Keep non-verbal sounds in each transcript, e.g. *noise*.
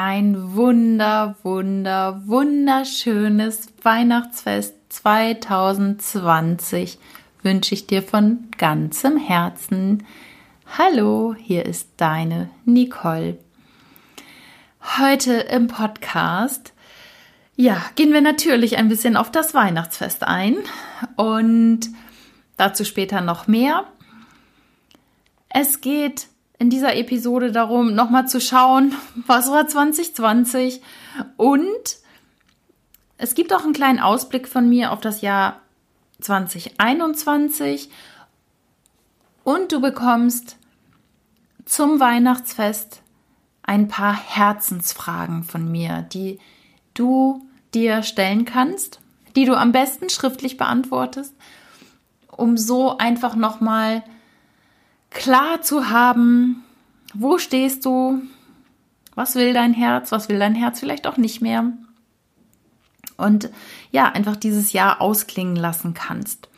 ein wunder, wunder, wunderschönes Weihnachtsfest 2020 wünsche ich dir von ganzem Herzen. Hallo, hier ist deine Nicole. Heute im Podcast, ja, gehen wir natürlich ein bisschen auf das Weihnachtsfest ein und dazu später noch mehr. Es geht in dieser Episode darum, nochmal zu schauen, was war 2020 und es gibt auch einen kleinen Ausblick von mir auf das Jahr 2021 und du bekommst zum Weihnachtsfest ein paar Herzensfragen von mir, die du dir stellen kannst, die du am besten schriftlich beantwortest, um so einfach nochmal klar zu haben, wo stehst du, was will dein Herz, was will dein Herz vielleicht auch nicht mehr. Und ja, einfach dieses Jahr ausklingen lassen kannst.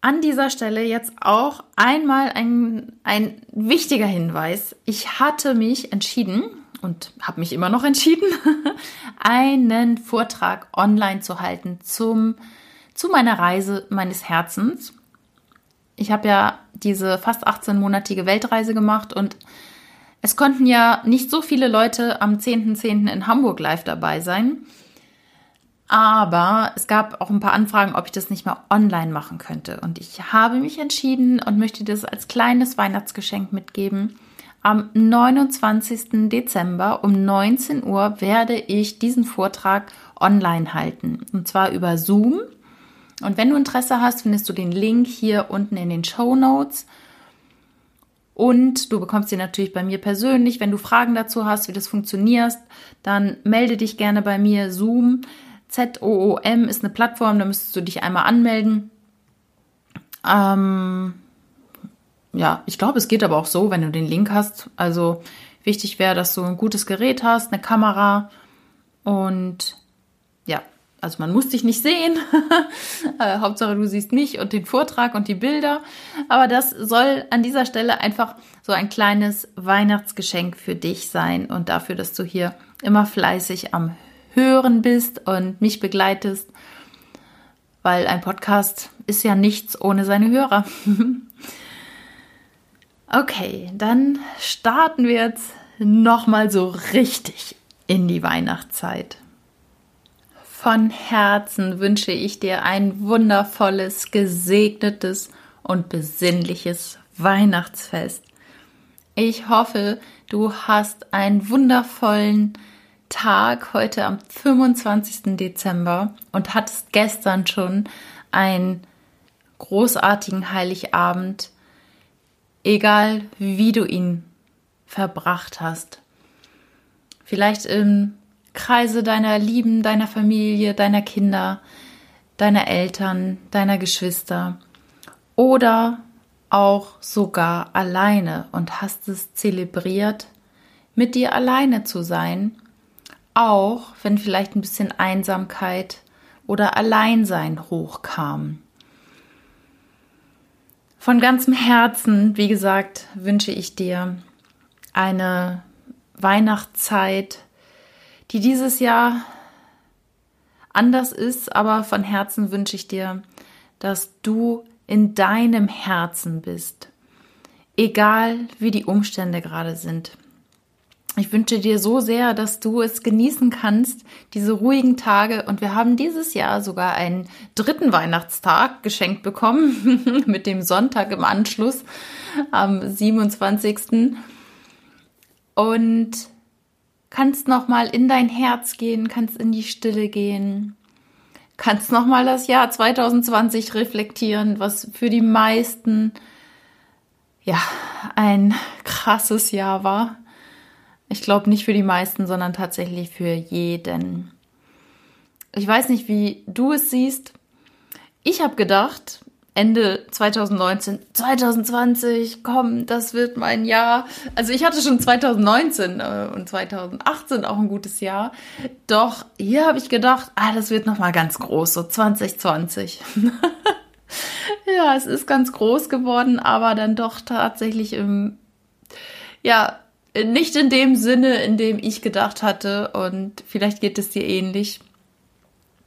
An dieser Stelle jetzt auch einmal ein, ein wichtiger Hinweis. Ich hatte mich entschieden und habe mich immer noch entschieden, *laughs* einen Vortrag online zu halten zum, zu meiner Reise meines Herzens. Ich habe ja diese fast 18-monatige Weltreise gemacht und es konnten ja nicht so viele Leute am 10.10. .10. in Hamburg live dabei sein. Aber es gab auch ein paar Anfragen, ob ich das nicht mal online machen könnte. Und ich habe mich entschieden und möchte das als kleines Weihnachtsgeschenk mitgeben. Am 29. Dezember um 19 Uhr werde ich diesen Vortrag online halten. Und zwar über Zoom. Und wenn du Interesse hast, findest du den Link hier unten in den Show Notes. Und du bekommst ihn natürlich bei mir persönlich. Wenn du Fragen dazu hast, wie das funktioniert, dann melde dich gerne bei mir. Zoom, Z-O-O-M ist eine Plattform, da müsstest du dich einmal anmelden. Ähm, ja, ich glaube, es geht aber auch so, wenn du den Link hast. Also wichtig wäre, dass du ein gutes Gerät hast, eine Kamera und also man muss dich nicht sehen. *laughs* Äh, Hauptsache du siehst mich und den Vortrag und die Bilder. Aber das soll an dieser Stelle einfach so ein kleines Weihnachtsgeschenk für dich sein und dafür, dass du hier immer fleißig am Hören bist und mich begleitest. Weil ein Podcast ist ja nichts ohne seine Hörer. *laughs* okay, dann starten wir jetzt nochmal so richtig in die Weihnachtszeit. Von Herzen wünsche ich dir ein wundervolles, gesegnetes und besinnliches Weihnachtsfest. Ich hoffe, du hast einen wundervollen Tag heute am 25. Dezember und hattest gestern schon einen großartigen Heiligabend, egal wie du ihn verbracht hast. Vielleicht im Kreise deiner Lieben, deiner Familie, deiner Kinder, deiner Eltern, deiner Geschwister oder auch sogar alleine und hast es zelebriert, mit dir alleine zu sein, auch wenn vielleicht ein bisschen Einsamkeit oder Alleinsein hochkam. Von ganzem Herzen, wie gesagt, wünsche ich dir eine Weihnachtszeit, die dieses Jahr anders ist, aber von Herzen wünsche ich dir, dass du in deinem Herzen bist, egal wie die Umstände gerade sind. Ich wünsche dir so sehr, dass du es genießen kannst, diese ruhigen Tage. Und wir haben dieses Jahr sogar einen dritten Weihnachtstag geschenkt bekommen, *laughs* mit dem Sonntag im Anschluss am 27. Und kannst noch mal in dein Herz gehen, kannst in die Stille gehen, kannst noch mal das Jahr 2020 reflektieren, was für die meisten ja ein krasses Jahr war. Ich glaube nicht für die meisten, sondern tatsächlich für jeden. Ich weiß nicht, wie du es siehst. Ich habe gedacht, Ende 2019, 2020, komm, das wird mein Jahr. Also ich hatte schon 2019 äh, und 2018 auch ein gutes Jahr. Doch hier habe ich gedacht, ah, das wird noch mal ganz groß, so 2020. *laughs* ja, es ist ganz groß geworden, aber dann doch tatsächlich im, ja, nicht in dem Sinne, in dem ich gedacht hatte und vielleicht geht es dir ähnlich.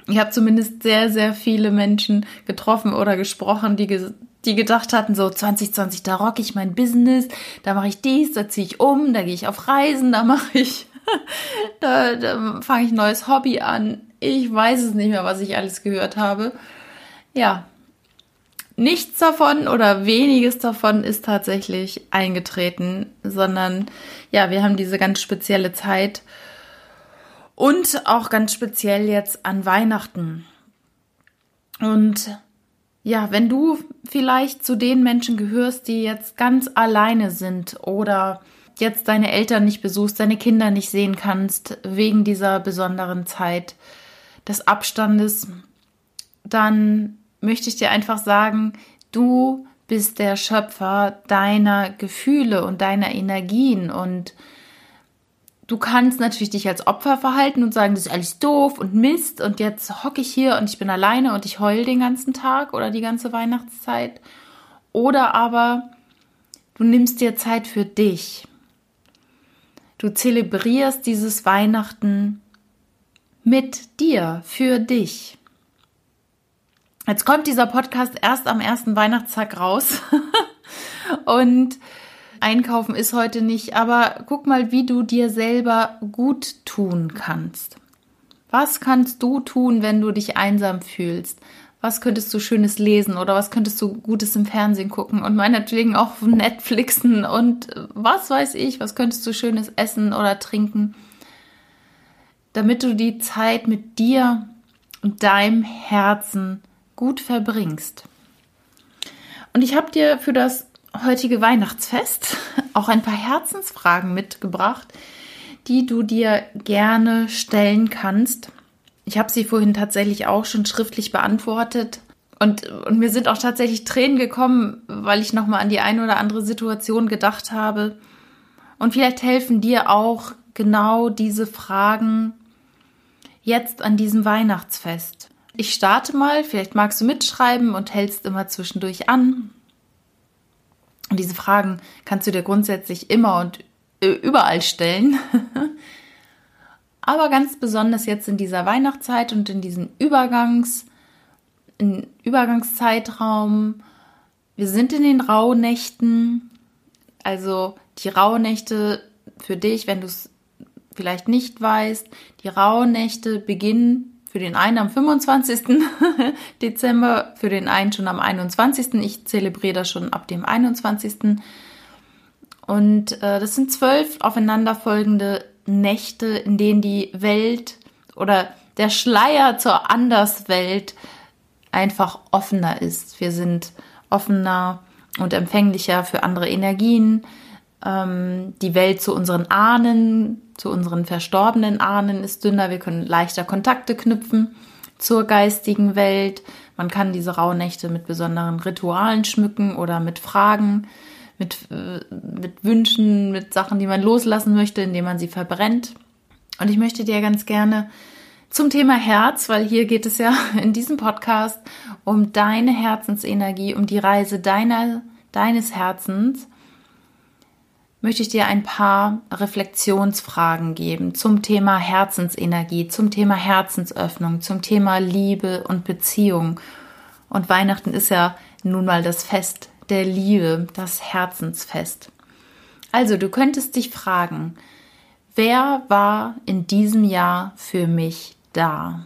Ich habe zumindest sehr, sehr viele Menschen getroffen oder gesprochen, die, ge die gedacht hatten, so 2020, da rock ich mein Business, da mache ich dies, da ziehe ich um, da gehe ich auf Reisen, da mache ich, *laughs* da, da fange ich ein neues Hobby an. Ich weiß es nicht mehr, was ich alles gehört habe. Ja, nichts davon oder weniges davon ist tatsächlich eingetreten, sondern ja, wir haben diese ganz spezielle Zeit und auch ganz speziell jetzt an Weihnachten. Und ja, wenn du vielleicht zu den Menschen gehörst, die jetzt ganz alleine sind oder jetzt deine Eltern nicht besuchst, deine Kinder nicht sehen kannst wegen dieser besonderen Zeit des Abstandes, dann möchte ich dir einfach sagen, du bist der Schöpfer deiner Gefühle und deiner Energien und du kannst natürlich dich als Opfer verhalten und sagen, das ist alles doof und Mist und jetzt hocke ich hier und ich bin alleine und ich heul den ganzen Tag oder die ganze Weihnachtszeit. Oder aber du nimmst dir Zeit für dich. Du zelebrierst dieses Weihnachten mit dir, für dich. Jetzt kommt dieser Podcast erst am ersten Weihnachtstag raus. *laughs* und einkaufen ist heute nicht, aber guck mal, wie du dir selber gut tun kannst. Was kannst du tun, wenn du dich einsam fühlst? Was könntest du Schönes lesen oder was könntest du Gutes im Fernsehen gucken und meinetwegen auch *laughs* Netflixen und was weiß ich, was könntest du Schönes essen oder trinken, damit du die Zeit mit dir und deinem Herzen gut verbringst. Und ich habe dir für das heutige Weihnachtsfest auch ein paar Herzensfragen mitgebracht, die du dir gerne stellen kannst. Ich habe sie vorhin tatsächlich auch schon schriftlich beantwortet. Und, und mir sind auch tatsächlich Tränen gekommen, weil ich nochmal an die eine oder andere Situation gedacht habe. Und vielleicht helfen dir auch genau diese Fragen jetzt an diesem Weihnachtsfest. Ich starte mal, vielleicht magst du mitschreiben und hältst immer zwischendurch an. Und diese Fragen kannst du dir grundsätzlich immer und äh, überall stellen. *laughs* Aber ganz besonders jetzt in dieser Weihnachtszeit und in diesem Übergangs, in Übergangszeitraum. Wir sind in den Rauhnächten. Also die Rauhnächte für dich, wenn du es vielleicht nicht weißt, die Rauhnächte beginnen für den einen am 25. *laughs* Dezember, für den einen schon am 21. Ich zelebriere das schon ab dem 21. Und äh, das sind zwölf aufeinanderfolgende Nächte, in denen die Welt oder der Schleier zur Anderswelt einfach offener ist. Wir sind offener und empfänglicher für andere Energien. Ähm, die Welt zu unseren Ahnen zu unseren verstorbenen Ahnen ist dünner. Wir können leichter Kontakte knüpfen zur geistigen Welt. Man kann diese Rauhnächte mit besonderen Ritualen schmücken oder mit Fragen, mit, äh, mit Wünschen, mit Sachen, die man loslassen möchte, indem man sie verbrennt. Und ich möchte dir ganz gerne zum Thema Herz, weil hier geht es ja *laughs* in diesem Podcast um deine Herzensenergie, um die Reise deiner, deines Herzens möchte ich dir ein paar Reflexionsfragen geben zum Thema Herzensenergie, zum Thema Herzensöffnung, zum Thema Liebe und Beziehung. Und Weihnachten ist ja nun mal das Fest der Liebe, das Herzensfest. Also, du könntest dich fragen, wer war in diesem Jahr für mich da?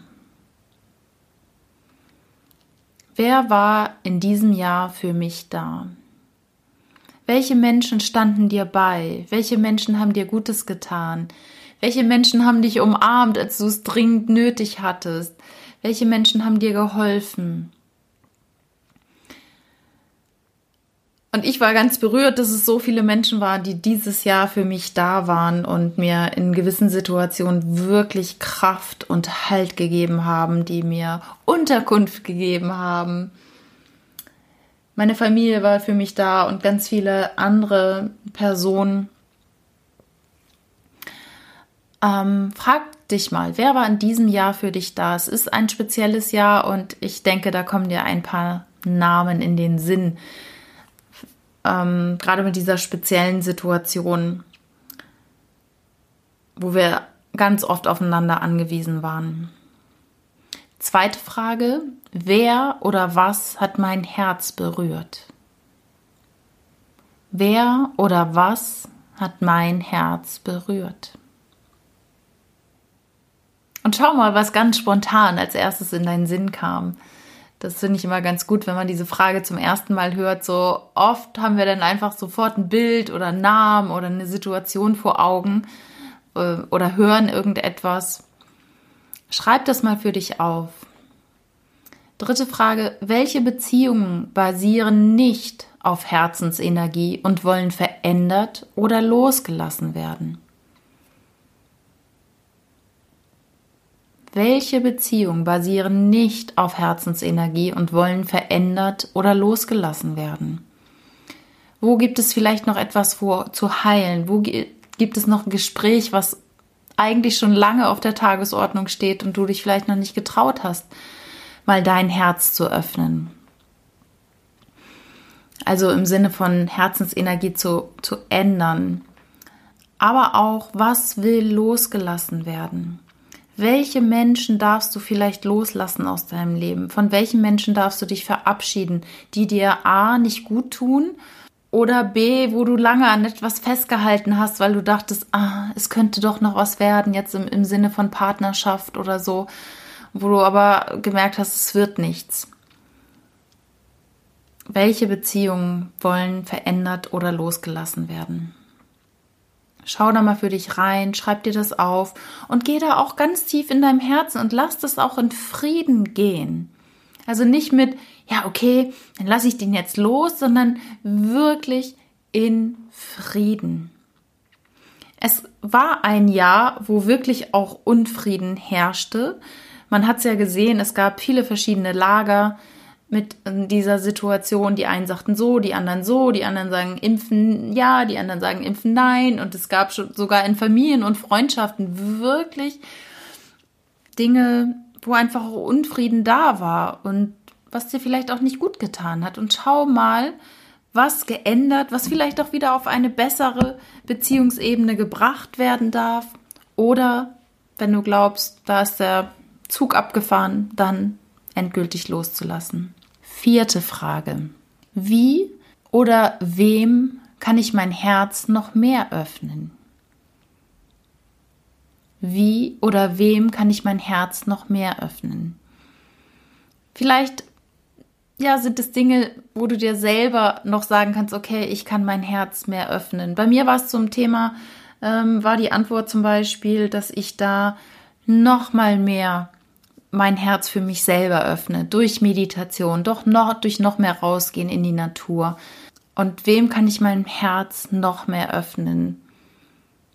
Wer war in diesem Jahr für mich da? Welche Menschen standen dir bei? Welche Menschen haben dir Gutes getan? Welche Menschen haben dich umarmt, als du es dringend nötig hattest? Welche Menschen haben dir geholfen? Und ich war ganz berührt, dass es so viele Menschen waren, die dieses Jahr für mich da waren und mir in gewissen Situationen wirklich Kraft und Halt gegeben haben, die mir Unterkunft gegeben haben, meine Familie war für mich da und ganz viele andere Personen. Ähm, frag dich mal, wer war in diesem Jahr für dich da? Es ist ein spezielles Jahr und ich denke, da kommen dir ein paar Namen in den Sinn. Ähm, gerade mit dieser speziellen Situation. wo wir ganz oft aufeinander angewiesen waren. Zweite Frage, wer oder was hat mein Herz berührt? Wer oder was hat mein Herz berührt? Und schau mal, was ganz spontan als erstes in deinen Sinn kam. Das finde ich immer ganz gut, wenn man diese Frage zum ersten Mal hört. So oft haben wir dann einfach sofort ein Bild oder einen Namen oder eine Situation vor Augen äh, oder hören irgendetwas. Schreib das mal für dich auf. Dritte Frage, welche Beziehungen basieren nicht auf Herzensenergie und wollen verändert oder losgelassen werden? Welche Beziehungen basieren nicht auf Herzensenergie und wollen verändert oder losgelassen werden? Wo gibt es vielleicht noch etwas vor, zu heilen? Wo gibt es noch ein Gespräch, was eigentlich schon lange auf der Tagesordnung steht und du dich vielleicht noch nicht getraut hast? mal dein Herz zu öffnen. Also im Sinne von Herzensenergie zu, zu ändern. Aber auch, was will losgelassen werden? Welche Menschen darfst du vielleicht loslassen aus deinem Leben? Von welchen Menschen darfst du dich verabschieden, die dir A nicht gut tun oder B, wo du lange an etwas festgehalten hast, weil du dachtest, ah, es könnte doch noch was werden, jetzt im, im Sinne von Partnerschaft oder so wo du aber gemerkt hast, es wird nichts. Welche Beziehungen wollen verändert oder losgelassen werden? Schau da mal für dich rein, schreib dir das auf und geh da auch ganz tief in deinem Herzen und lass das auch in Frieden gehen. Also nicht mit, ja, okay, dann lasse ich den jetzt los, sondern wirklich in Frieden. Es war ein Jahr, wo wirklich auch Unfrieden herrschte, man hat es ja gesehen, es gab viele verschiedene Lager mit dieser Situation. Die einen sagten so, die anderen so, die anderen sagen impfen ja, die anderen sagen impfen nein. Und es gab schon sogar in Familien und Freundschaften wirklich Dinge, wo einfach Unfrieden da war und was dir vielleicht auch nicht gut getan hat. Und schau mal, was geändert, was vielleicht auch wieder auf eine bessere Beziehungsebene gebracht werden darf. Oder wenn du glaubst, da ist der Zug abgefahren, dann endgültig loszulassen. Vierte Frage. Wie oder wem kann ich mein Herz noch mehr öffnen? Wie oder wem kann ich mein Herz noch mehr öffnen? Vielleicht ja, sind es Dinge, wo du dir selber noch sagen kannst, okay, ich kann mein Herz mehr öffnen. Bei mir war es zum Thema, ähm, war die Antwort zum Beispiel, dass ich da noch mal mehr mein Herz für mich selber öffne, durch Meditation, doch noch, durch noch mehr rausgehen in die Natur. Und wem kann ich mein Herz noch mehr öffnen?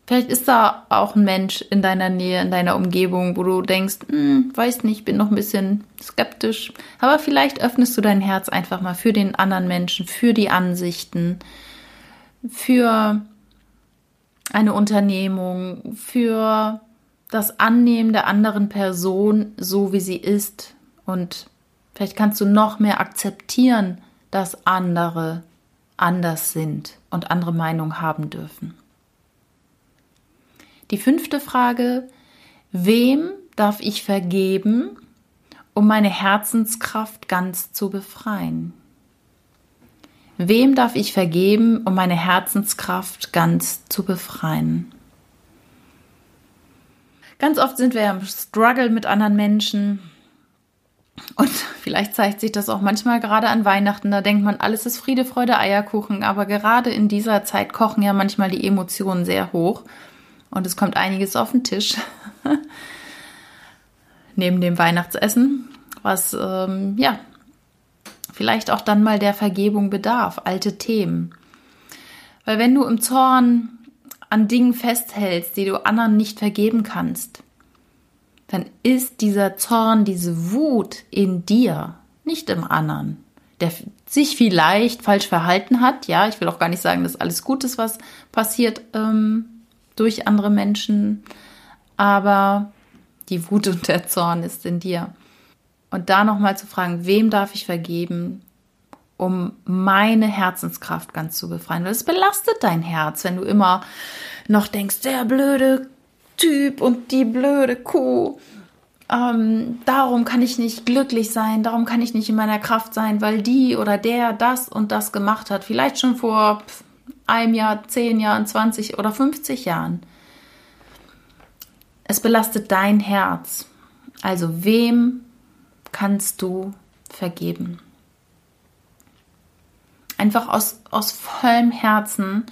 Vielleicht ist da auch ein Mensch in deiner Nähe, in deiner Umgebung, wo du denkst, hm, weiß nicht, bin noch ein bisschen skeptisch. Aber vielleicht öffnest du dein Herz einfach mal für den anderen Menschen, für die Ansichten, für eine Unternehmung, für das Annehmen der anderen Person so, wie sie ist. Und vielleicht kannst du noch mehr akzeptieren, dass andere anders sind und andere Meinungen haben dürfen. Die fünfte Frage, wem darf ich vergeben, um meine Herzenskraft ganz zu befreien? Wem darf ich vergeben, um meine Herzenskraft ganz zu befreien? Ganz oft sind wir im Struggle mit anderen Menschen. Und *laughs* vielleicht zeigt sich das auch manchmal gerade an Weihnachten. Da denkt man, alles ist Friede, Freude, Eierkuchen. Aber gerade in dieser Zeit kochen ja manchmal die Emotionen sehr hoch. Und es kommt einiges auf den Tisch. *laughs* Neben dem Weihnachtsessen, was ähm, ja vielleicht auch dann mal der Vergebung bedarf, alte Themen. Weil wenn du im Zorn an Dingen festhältst, die du anderen nicht vergeben kannst, dann ist dieser Zorn, diese Wut in dir, nicht im anderen, der sich vielleicht falsch verhalten hat. Ja, ich will auch gar nicht sagen, dass alles gut ist, was passiert ähm, durch andere Menschen, aber die Wut und der Zorn ist in dir. Und da nochmal zu fragen, wem darf ich vergeben? um meine Herzenskraft ganz zu befreien. Weil es belastet dein Herz, wenn du immer noch denkst, der blöde Typ und die blöde Kuh. Ähm, darum kann ich nicht glücklich sein, darum kann ich nicht in meiner Kraft sein, weil die oder der das und das gemacht hat. Vielleicht schon vor einem Jahr, zehn Jahren, 20 oder 50 Jahren. Es belastet dein Herz. Also wem kannst du vergeben? Einfach aus, aus vollem Herzen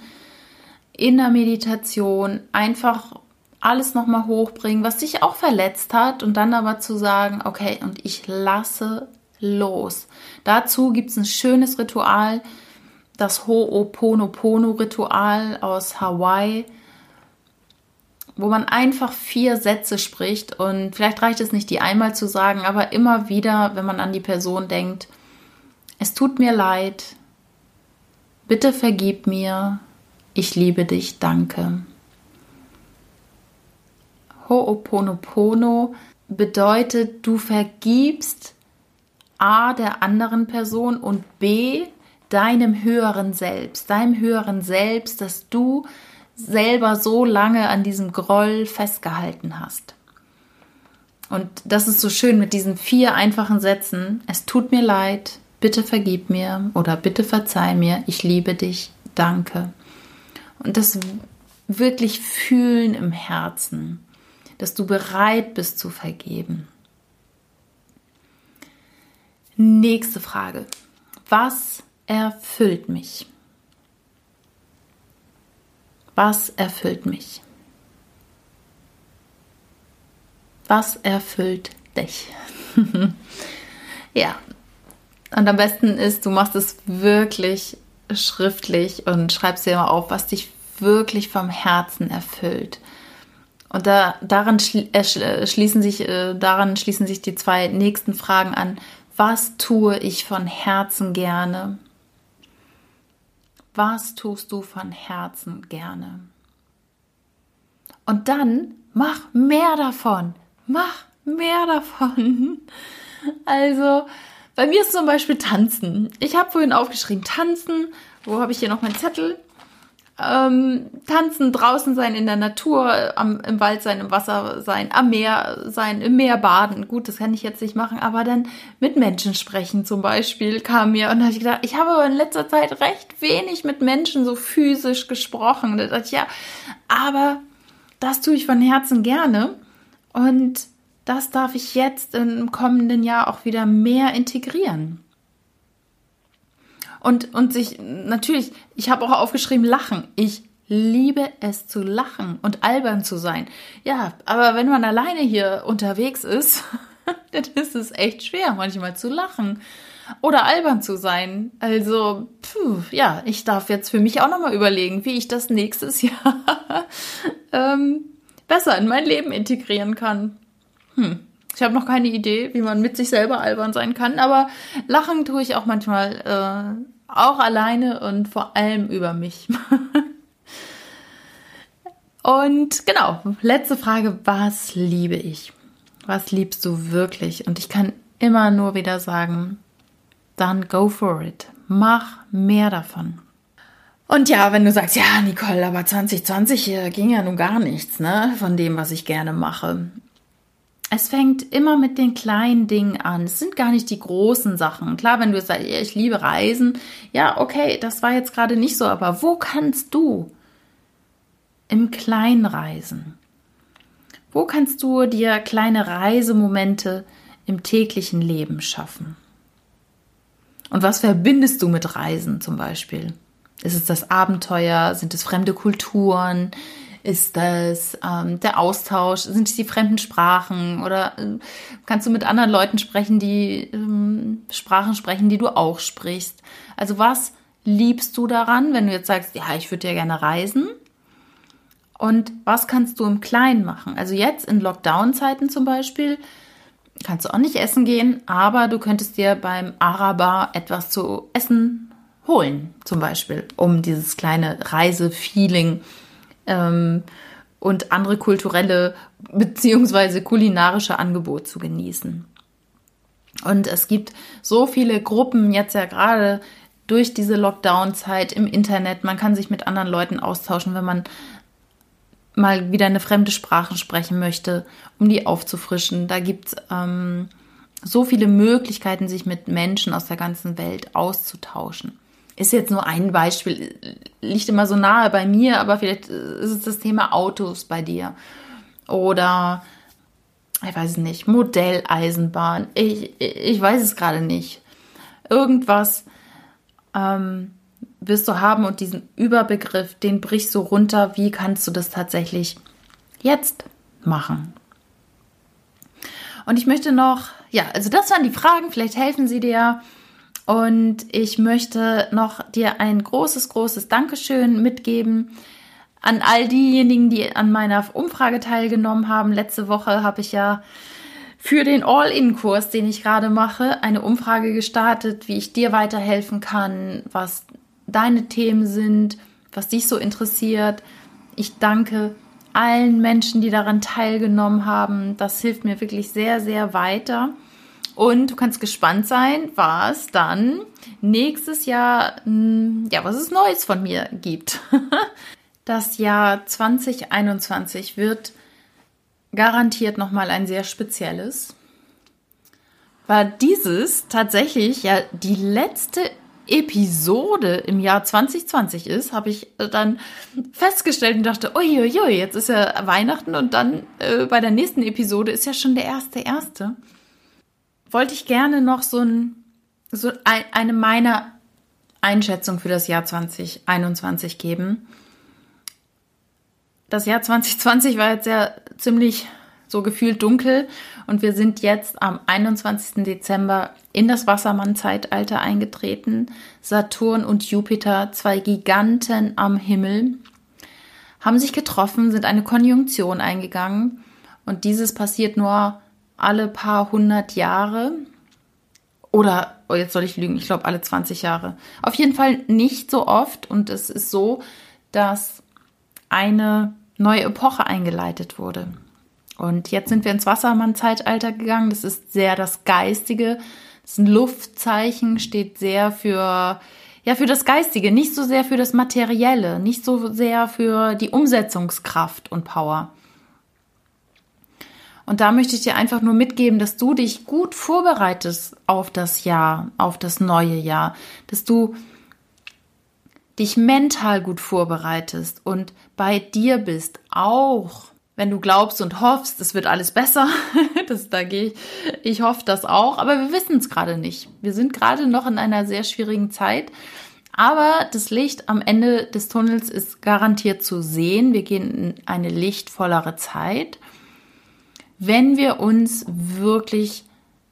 in der Meditation einfach alles nochmal hochbringen, was dich auch verletzt hat und dann aber zu sagen, okay, und ich lasse los. Dazu gibt es ein schönes Ritual, das Ho'oponopono-Ritual aus Hawaii, wo man einfach vier Sätze spricht und vielleicht reicht es nicht, die einmal zu sagen, aber immer wieder, wenn man an die Person denkt, es tut mir leid, bitte vergib mir, ich liebe dich, danke. Ho'oponopono bedeutet, du vergibst A der anderen Person und B deinem höheren Selbst, deinem höheren Selbst, dass du selber so lange an diesem Groll festgehalten hast. Und das ist so schön mit diesen vier einfachen Sätzen. Es tut mir leid, bitte vergib mir oder bitte verzeih mir, ich liebe dich, danke. Und das wirklich fühlen im Herzen, dass du bereit bist zu vergeben. Nächste Frage. Was erfüllt mich? Was erfüllt mich? Was erfüllt dich? *laughs* ja. Und am besten ist, du machst es wirklich schriftlich und schreibst dir mal auf, was dich wirklich vom Herzen erfüllt. Und da, daran äh, schließen sich, äh, daran schließen sich die zwei nächsten Fragen an. Was tue ich von Herzen gerne? Was tust du von Herzen gerne? Und dann mach mehr davon. Mach mehr davon. *laughs* Also, bei mir ist zum Beispiel Tanzen. Ich habe vorhin aufgeschrieben, Tanzen. Wo habe ich hier noch meinen Zettel? Ähm, tanzen, draußen sein in der Natur, am, im Wald sein, im Wasser sein, am Meer sein, im Meer baden. Gut, das kann ich jetzt nicht machen, aber dann mit Menschen sprechen zum Beispiel kam mir und da habe ich gedacht, ich habe in letzter Zeit recht wenig mit Menschen so physisch gesprochen. Da dachte ich, ja, aber das tue ich von Herzen gerne und das darf ich jetzt im kommenden Jahr auch wieder mehr integrieren. Und, und sich, natürlich, ich habe auch aufgeschrieben, lachen. Ich liebe es zu lachen und albern zu sein. Ja, aber wenn man alleine hier unterwegs ist, *laughs* dann ist es echt schwer, manchmal zu lachen oder albern zu sein. Also, puh, ja, ich darf jetzt für mich auch nochmal überlegen, wie ich das nächstes *laughs* Jahr ähm, besser in mein Leben integrieren kann. Hm. Ich habe noch keine Idee, wie man mit sich selber albern sein kann, aber lachen tue ich auch manchmal äh, auch alleine und vor allem über mich. *laughs* und genau, letzte Frage, was liebe ich? Was liebst du wirklich? Und ich kann immer nur wieder sagen, dann go for it. Mach mehr davon. Und ja, wenn du sagst, ja, Nicole, aber 2020 ging ja nun gar nichts, ne, von dem, was ich gerne mache. Es fängt immer mit den kleinen Dingen an. Es sind gar nicht die großen Sachen. Klar, wenn du sagst, ich liebe Reisen, ja, okay, das war jetzt gerade nicht so, aber wo kannst du im Kleinen reisen? Wo kannst du dir kleine Reisemomente im täglichen Leben schaffen? Und was verbindest du mit Reisen zum Beispiel? Ist es das Abenteuer? Sind es fremde Kulturen? Ist das ähm, der Austausch? Sind es die fremden Sprachen? Oder äh, kannst du mit anderen Leuten sprechen, die ähm, Sprachen sprechen, die du auch sprichst? Also was liebst du daran, wenn du jetzt sagst, ja, ich würde ja gerne reisen? Und was kannst du im Kleinen machen? Also jetzt in Lockdown-Zeiten zum Beispiel kannst du auch nicht essen gehen, aber du könntest dir beim Araber etwas zu essen holen, zum Beispiel, um dieses kleine Reisefeeling ähm, und andere kulturelle beziehungsweise kulinarische Angebote zu genießen. Und es gibt so viele Gruppen jetzt ja gerade durch diese Lockdown-Zeit im Internet. Man kann sich mit anderen Leuten austauschen, wenn man mal wieder eine fremde Sprache sprechen möchte, um die aufzufrischen. Da gibt es ähm, so viele Möglichkeiten, sich mit Menschen aus der ganzen Welt auszutauschen. Ist jetzt nur ein Beispiel, liegt immer so nahe bei mir, aber vielleicht ist es das Thema Autos bei dir. Oder, ich weiß es nicht, Modelleisenbahn. Ich, ich weiß es gerade nicht. Irgendwas ähm, wirst du haben und diesen Überbegriff, den brichst du runter. Wie kannst du das tatsächlich jetzt machen? Und ich möchte noch, ja, also das waren die Fragen, vielleicht helfen sie dir. Und ich möchte noch dir ein großes, großes Dankeschön mitgeben an all diejenigen, die an meiner Umfrage teilgenommen haben. Letzte Woche habe ich ja für den All-In-Kurs, den ich gerade mache, eine Umfrage gestartet, wie ich dir weiterhelfen kann, was deine Themen sind, was dich so interessiert. Ich danke allen Menschen, die daran teilgenommen haben. Das hilft mir wirklich sehr, sehr weiter. Und du kannst gespannt sein, was dann nächstes Jahr, hm, ja, was es Neues von mir gibt. *laughs* Das Jahr 2021 wird garantiert nochmal ein sehr spezielles. War dieses tatsächlich ja die letzte Episode im Jahr 2020 ist, habe ich dann festgestellt und dachte, uiuiui, jetzt ist ja Weihnachten und dann äh, bei der nächsten Episode ist ja schon der erste erste. Wollte ich gerne noch so, ein, so ein, eine meiner Einschätzung für das Jahr 2021 geben. Das Jahr 2020 war jetzt ja ziemlich so gefühlt dunkel und wir sind jetzt am 21. Dezember in das Wassermann-Zeitalter eingetreten. Saturn und Jupiter, zwei Giganten am Himmel, haben sich getroffen, sind eine Konjunktion eingegangen und dieses passiert nur alle paar hundert Jahre. Oder, oh, jetzt soll ich lügen, ich glaube alle 20 Jahre. Auf jeden Fall nicht so oft und es ist so, dass eine neue Epoche eingeleitet wurde. Und jetzt sind wir ins Wassermann-Zeitalter gegangen. Das ist sehr das Geistige. Das ist ein Luftzeichen, steht sehr für, ja, für das Geistige, nicht so sehr für das Materielle, nicht so sehr für die Umsetzungskraft und Power. Und da möchte ich dir einfach nur mitgeben, dass du dich gut vorbereitest auf das Jahr, auf das neue Jahr, dass du dich mental gut vorbereitest und bei dir bist, auch wenn du glaubst und hoffst, es wird alles besser, *laughs* das da gehe ich, ich hoffe das auch, aber wir wissen es gerade nicht. Wir sind gerade noch in einer sehr schwierigen Zeit, aber das Licht am Ende des Tunnels ist garantiert zu sehen. Wir gehen in eine lichtvollere Zeit, wenn wir uns wirklich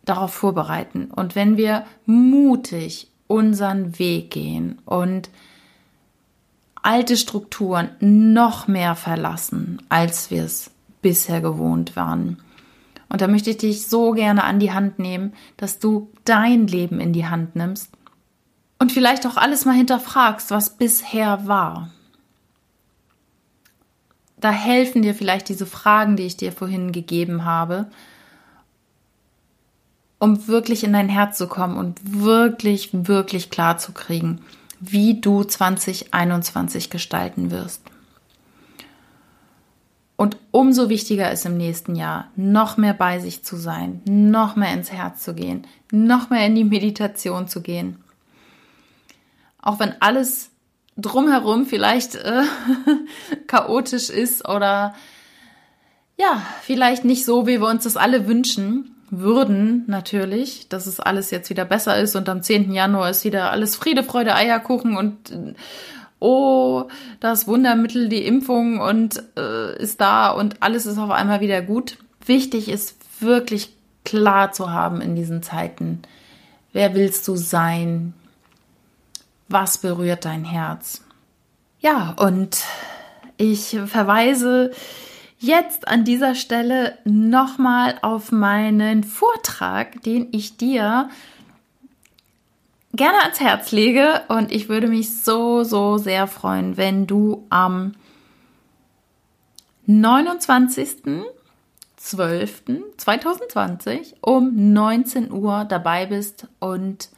darauf vorbereiten und wenn wir mutig unseren Weg gehen und alte Strukturen noch mehr verlassen, als wir es bisher gewohnt waren. Und da möchte ich dich so gerne an die Hand nehmen, dass du dein Leben in die Hand nimmst und vielleicht auch alles mal hinterfragst, was bisher war. Da helfen dir vielleicht diese Fragen, die ich dir vorhin gegeben habe, um wirklich in dein Herz zu kommen und wirklich, wirklich klar zu kriegen, wie du 2021 gestalten wirst. Und umso wichtiger ist im nächsten Jahr, noch mehr bei sich zu sein, noch mehr ins Herz zu gehen, noch mehr in die Meditation zu gehen. Auch wenn alles drumherum vielleicht äh, *laughs* chaotisch ist oder ja, vielleicht nicht so, wie wir uns das alle wünschen, würden natürlich, dass es alles jetzt wieder besser ist und am 10. Januar ist wieder alles Friede, Freude, Eierkuchen und oh, das Wundermittel, die Impfung und äh, ist da und alles ist auf einmal wieder gut. Wichtig ist wirklich klar zu haben in diesen Zeiten, wer willst du sein? Was berührt dein Herz? Ja, und ich verweise jetzt an dieser Stelle nochmal auf meinen Vortrag, den ich dir gerne ans Herz lege. Und ich würde mich so, so sehr freuen, wenn du am 29.12.2020 um 19 Uhr dabei bist und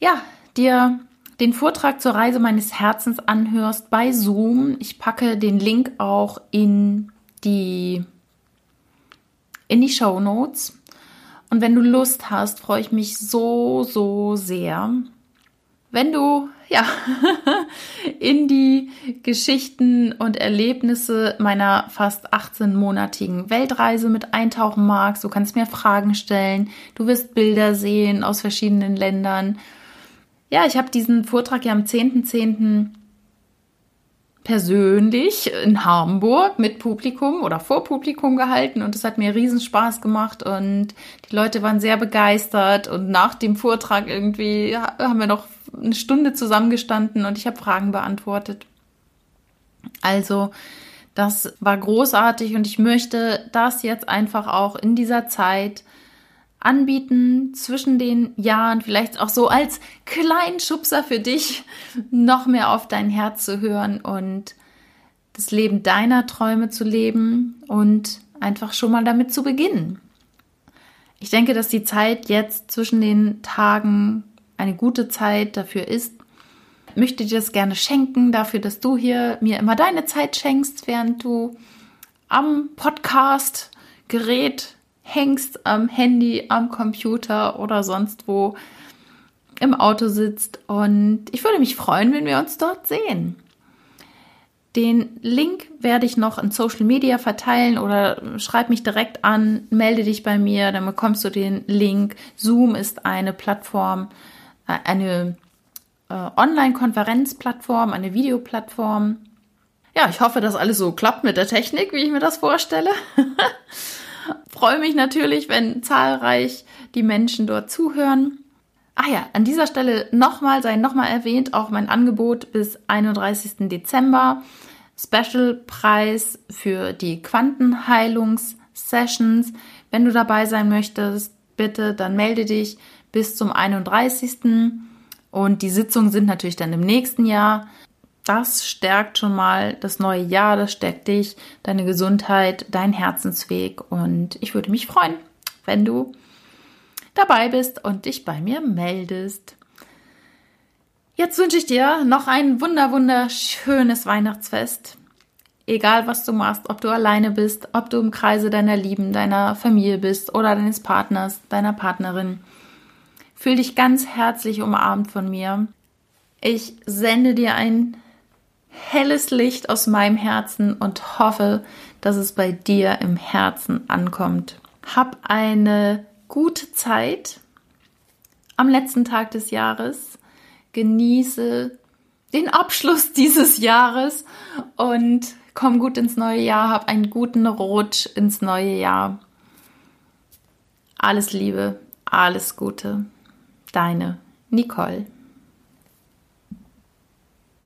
ja, dir den Vortrag zur Reise meines Herzens anhörst bei Zoom. Ich packe den Link auch in die, in die Show Notes. Und wenn du Lust hast, freue ich mich so, so sehr, wenn du ja *laughs* in die Geschichten und Erlebnisse meiner fast 18-monatigen Weltreise mit eintauchen magst. Du kannst mir Fragen stellen, du wirst Bilder sehen aus verschiedenen Ländern. Ja, ich habe diesen Vortrag ja am 10.10. .10. persönlich in Hamburg mit Publikum oder vor Publikum gehalten und es hat mir riesen Spaß gemacht und die Leute waren sehr begeistert und nach dem Vortrag irgendwie haben wir noch eine Stunde zusammengestanden und ich habe Fragen beantwortet. Also, das war großartig und ich möchte das jetzt einfach auch in dieser Zeit anbieten zwischen den Jahren, vielleicht auch so als kleinen Schubser für dich, noch mehr auf dein Herz zu hören und das Leben deiner Träume zu leben und einfach schon mal damit zu beginnen. Ich denke, dass die Zeit jetzt zwischen den Tagen eine gute Zeit dafür ist. Ich möchte dir das gerne schenken, dafür, dass du hier mir immer deine Zeit schenkst, während du am Podcast-Gerät hängst, am Handy, am Computer oder sonst wo im Auto sitzt. Und ich würde mich freuen, wenn wir uns dort sehen. Den Link werde ich noch in Social Media verteilen oder schreib mich direkt an, melde dich bei mir, dann bekommst du den Link. Zoom ist eine Plattform, äh, eine äh, Online-Konferenzplattform, eine Videoplattform. Ja, ich hoffe, dass alles so klappt mit der Technik, wie ich mir das vorstelle. *laughs* Freue mich natürlich, wenn zahlreich die Menschen dort zuhören. Ah ja, an dieser Stelle nochmal, sei nochmal erwähnt, auch mein Angebot bis 31. Dezember. Special-Preis für die Quantenheilungs-Sessions. Wenn du dabei sein möchtest, bitte, dann melde dich bis zum 31. Und die Sitzungen sind natürlich dann im nächsten Jahr. Das stärkt schon mal das neue Jahr, das stärkt dich, deine Gesundheit, dein Herzensweg. Und ich würde mich freuen, wenn du dabei bist und dich bei mir meldest. Jetzt wünsche ich dir noch ein wunder, wunderschönes Weihnachtsfest. Egal, was du machst, ob du alleine bist, ob du im Kreise deiner Lieben, deiner Familie bist oder deines Partners, deiner Partnerin. Fühl dich ganz herzlich umarmt von mir. Ich sende dir ein helles Licht aus meinem Herzen und hoffe, dass es bei dir im Herzen ankommt. Hab eine gute Zeit am letzten Tag des Jahres. Genieße den Abschluss *laughs* dieses Jahres und komm gut ins neue Jahr. Hab einen guten Rutsch ins neue Jahr. Alles Liebe, alles Gute. Deine Nicole.